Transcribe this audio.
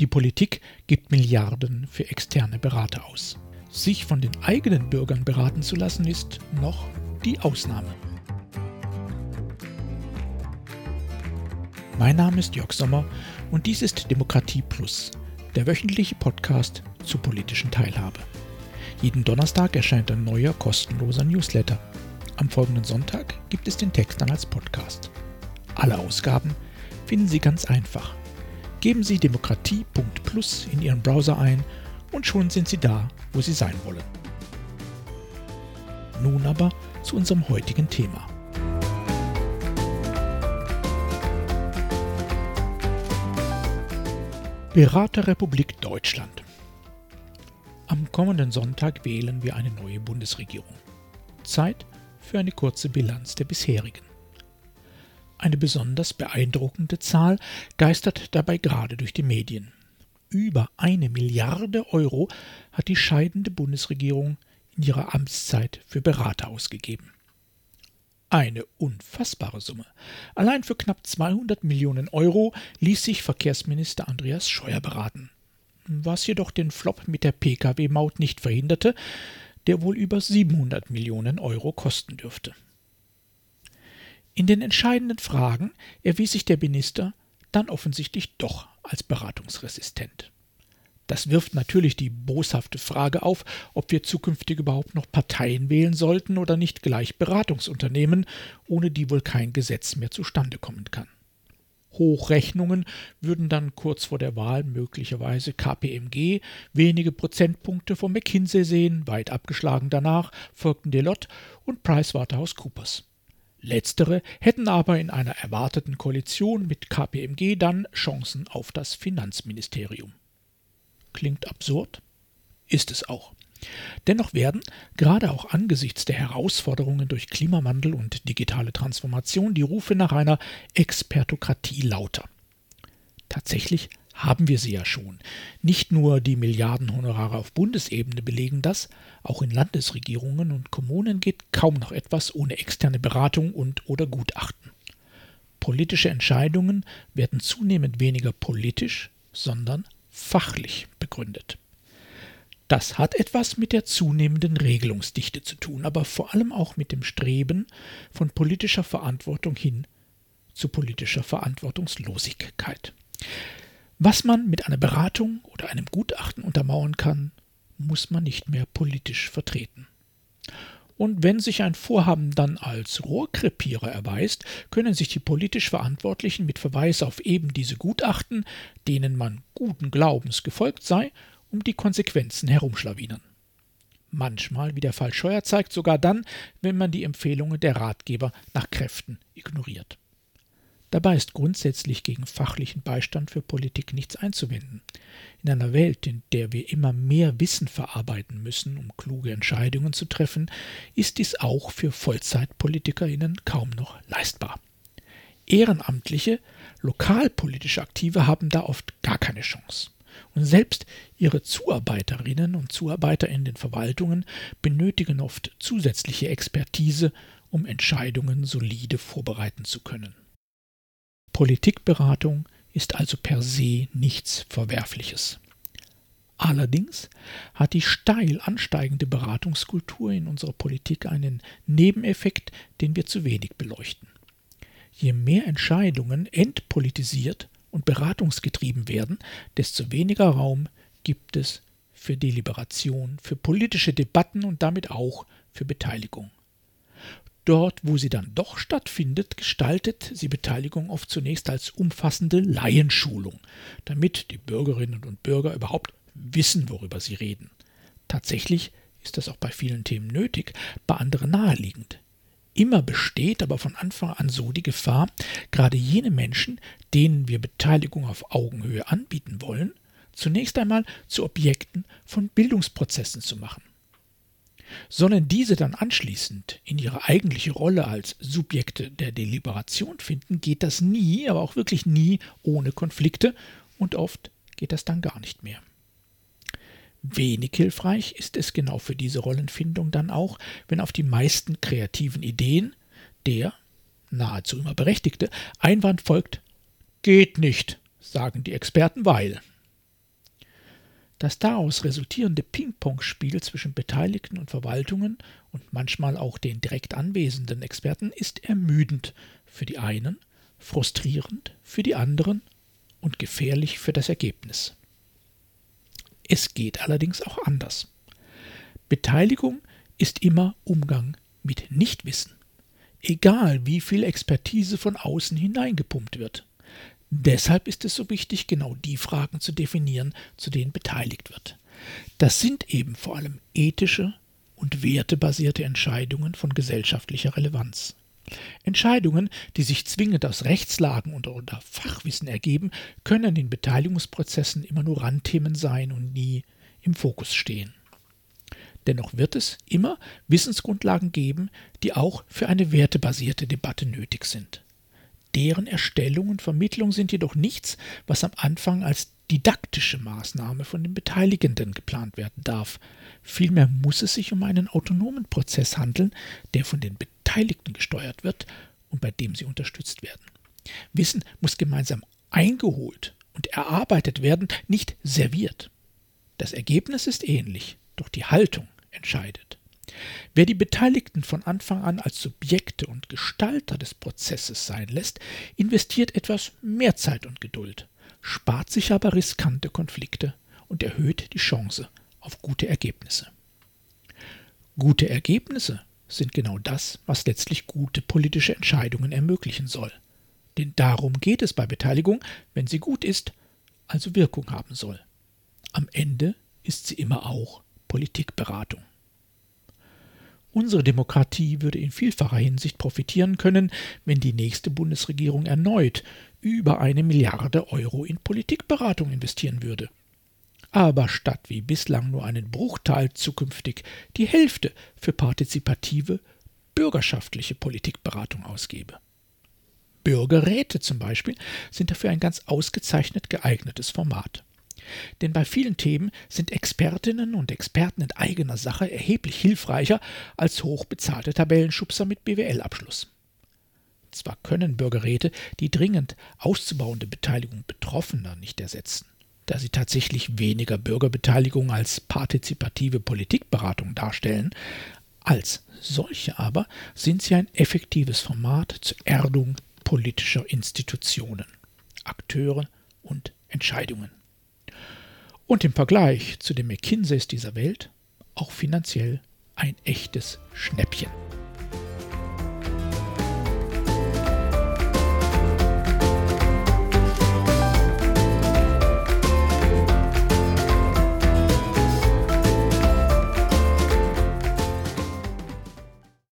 Die Politik gibt Milliarden für externe Berater aus. Sich von den eigenen Bürgern beraten zu lassen, ist noch die Ausnahme. Mein Name ist Jörg Sommer und dies ist Demokratie Plus, der wöchentliche Podcast zur politischen Teilhabe. Jeden Donnerstag erscheint ein neuer kostenloser Newsletter. Am folgenden Sonntag gibt es den Text dann als Podcast. Alle Ausgaben finden Sie ganz einfach. Geben Sie demokratie.plus in Ihren Browser ein und schon sind Sie da, wo Sie sein wollen. Nun aber zu unserem heutigen Thema. Beraterrepublik Deutschland. Am kommenden Sonntag wählen wir eine neue Bundesregierung. Zeit für eine kurze Bilanz der bisherigen. Eine besonders beeindruckende Zahl geistert dabei gerade durch die Medien. Über eine Milliarde Euro hat die scheidende Bundesregierung in ihrer Amtszeit für Berater ausgegeben. Eine unfassbare Summe. Allein für knapp 200 Millionen Euro ließ sich Verkehrsminister Andreas Scheuer beraten. Was jedoch den Flop mit der Pkw-Maut nicht verhinderte, der wohl über 700 Millionen Euro kosten dürfte. In den entscheidenden Fragen erwies sich der Minister dann offensichtlich doch als beratungsresistent. Das wirft natürlich die boshafte Frage auf, ob wir zukünftig überhaupt noch Parteien wählen sollten oder nicht gleich Beratungsunternehmen, ohne die wohl kein Gesetz mehr zustande kommen kann. Hochrechnungen würden dann kurz vor der Wahl möglicherweise KPMG wenige Prozentpunkte von McKinsey sehen, weit abgeschlagen danach folgten Deloitte und PricewaterhouseCoopers. Letztere hätten aber in einer erwarteten Koalition mit KPMG dann Chancen auf das Finanzministerium. Klingt absurd? Ist es auch. Dennoch werden, gerade auch angesichts der Herausforderungen durch Klimawandel und digitale Transformation, die Rufe nach einer Expertokratie lauter. Tatsächlich haben wir sie ja schon. Nicht nur die Milliardenhonorare auf Bundesebene belegen das, auch in Landesregierungen und Kommunen geht kaum noch etwas ohne externe Beratung und oder Gutachten. Politische Entscheidungen werden zunehmend weniger politisch, sondern fachlich begründet. Das hat etwas mit der zunehmenden Regelungsdichte zu tun, aber vor allem auch mit dem Streben von politischer Verantwortung hin zu politischer Verantwortungslosigkeit. Was man mit einer Beratung oder einem Gutachten untermauern kann, muss man nicht mehr politisch vertreten. Und wenn sich ein Vorhaben dann als Rohrkrepierer erweist, können sich die politisch Verantwortlichen mit Verweis auf eben diese Gutachten, denen man guten Glaubens gefolgt sei, um die Konsequenzen herumschlawinern. Manchmal, wie der Fall Scheuer zeigt, sogar dann, wenn man die Empfehlungen der Ratgeber nach Kräften ignoriert. Dabei ist grundsätzlich gegen fachlichen Beistand für Politik nichts einzuwenden. In einer Welt, in der wir immer mehr Wissen verarbeiten müssen, um kluge Entscheidungen zu treffen, ist dies auch für Vollzeitpolitikerinnen kaum noch leistbar. Ehrenamtliche, lokalpolitisch Aktive haben da oft gar keine Chance. Und selbst ihre Zuarbeiterinnen und Zuarbeiter in den Verwaltungen benötigen oft zusätzliche Expertise, um Entscheidungen solide vorbereiten zu können. Politikberatung ist also per se nichts Verwerfliches. Allerdings hat die steil ansteigende Beratungskultur in unserer Politik einen Nebeneffekt, den wir zu wenig beleuchten. Je mehr Entscheidungen entpolitisiert und beratungsgetrieben werden, desto weniger Raum gibt es für Deliberation, für politische Debatten und damit auch für Beteiligung. Dort, wo sie dann doch stattfindet, gestaltet sie Beteiligung oft zunächst als umfassende Laienschulung, damit die Bürgerinnen und Bürger überhaupt wissen, worüber sie reden. Tatsächlich ist das auch bei vielen Themen nötig, bei anderen naheliegend. Immer besteht aber von Anfang an so die Gefahr, gerade jene Menschen, denen wir Beteiligung auf Augenhöhe anbieten wollen, zunächst einmal zu Objekten von Bildungsprozessen zu machen. Sollen diese dann anschließend in ihre eigentliche Rolle als Subjekte der Deliberation finden, geht das nie, aber auch wirklich nie ohne Konflikte und oft geht das dann gar nicht mehr. Wenig hilfreich ist es genau für diese Rollenfindung dann auch, wenn auf die meisten kreativen Ideen der, nahezu immer berechtigte, Einwand folgt, geht nicht, sagen die Experten, weil. Das daraus resultierende Ping-Pong-Spiel zwischen Beteiligten und Verwaltungen und manchmal auch den direkt anwesenden Experten ist ermüdend für die einen, frustrierend für die anderen und gefährlich für das Ergebnis. Es geht allerdings auch anders. Beteiligung ist immer Umgang mit Nichtwissen, egal wie viel Expertise von außen hineingepumpt wird. Deshalb ist es so wichtig, genau die Fragen zu definieren, zu denen beteiligt wird. Das sind eben vor allem ethische und wertebasierte Entscheidungen von gesellschaftlicher Relevanz. Entscheidungen, die sich zwingend aus Rechtslagen und oder Fachwissen ergeben, können in Beteiligungsprozessen immer nur Randthemen sein und nie im Fokus stehen. Dennoch wird es immer Wissensgrundlagen geben, die auch für eine wertebasierte Debatte nötig sind. Deren Erstellung und Vermittlung sind jedoch nichts, was am Anfang als didaktische Maßnahme von den Beteiligenden geplant werden darf. Vielmehr muss es sich um einen autonomen Prozess handeln, der von den Beteiligten gesteuert wird und bei dem sie unterstützt werden. Wissen muss gemeinsam eingeholt und erarbeitet werden, nicht serviert. Das Ergebnis ist ähnlich, doch die Haltung entscheidet. Wer die Beteiligten von Anfang an als Subjekte und Gestalter des Prozesses sein lässt, investiert etwas mehr Zeit und Geduld, spart sich aber riskante Konflikte und erhöht die Chance auf gute Ergebnisse. Gute Ergebnisse sind genau das, was letztlich gute politische Entscheidungen ermöglichen soll. Denn darum geht es bei Beteiligung, wenn sie gut ist, also Wirkung haben soll. Am Ende ist sie immer auch Politikberatung. Unsere Demokratie würde in vielfacher Hinsicht profitieren können, wenn die nächste Bundesregierung erneut über eine Milliarde Euro in Politikberatung investieren würde. Aber statt wie bislang nur einen Bruchteil zukünftig die Hälfte für partizipative, bürgerschaftliche Politikberatung ausgebe. Bürgerräte zum Beispiel sind dafür ein ganz ausgezeichnet geeignetes Format. Denn bei vielen Themen sind Expertinnen und Experten in eigener Sache erheblich hilfreicher als hochbezahlte Tabellenschubser mit BWL-Abschluss. Zwar können Bürgerräte die dringend auszubauende Beteiligung Betroffener nicht ersetzen, da sie tatsächlich weniger Bürgerbeteiligung als partizipative Politikberatung darstellen, als solche aber sind sie ein effektives Format zur Erdung politischer Institutionen, Akteure und Entscheidungen und im Vergleich zu den McKinseys dieser Welt auch finanziell ein echtes Schnäppchen.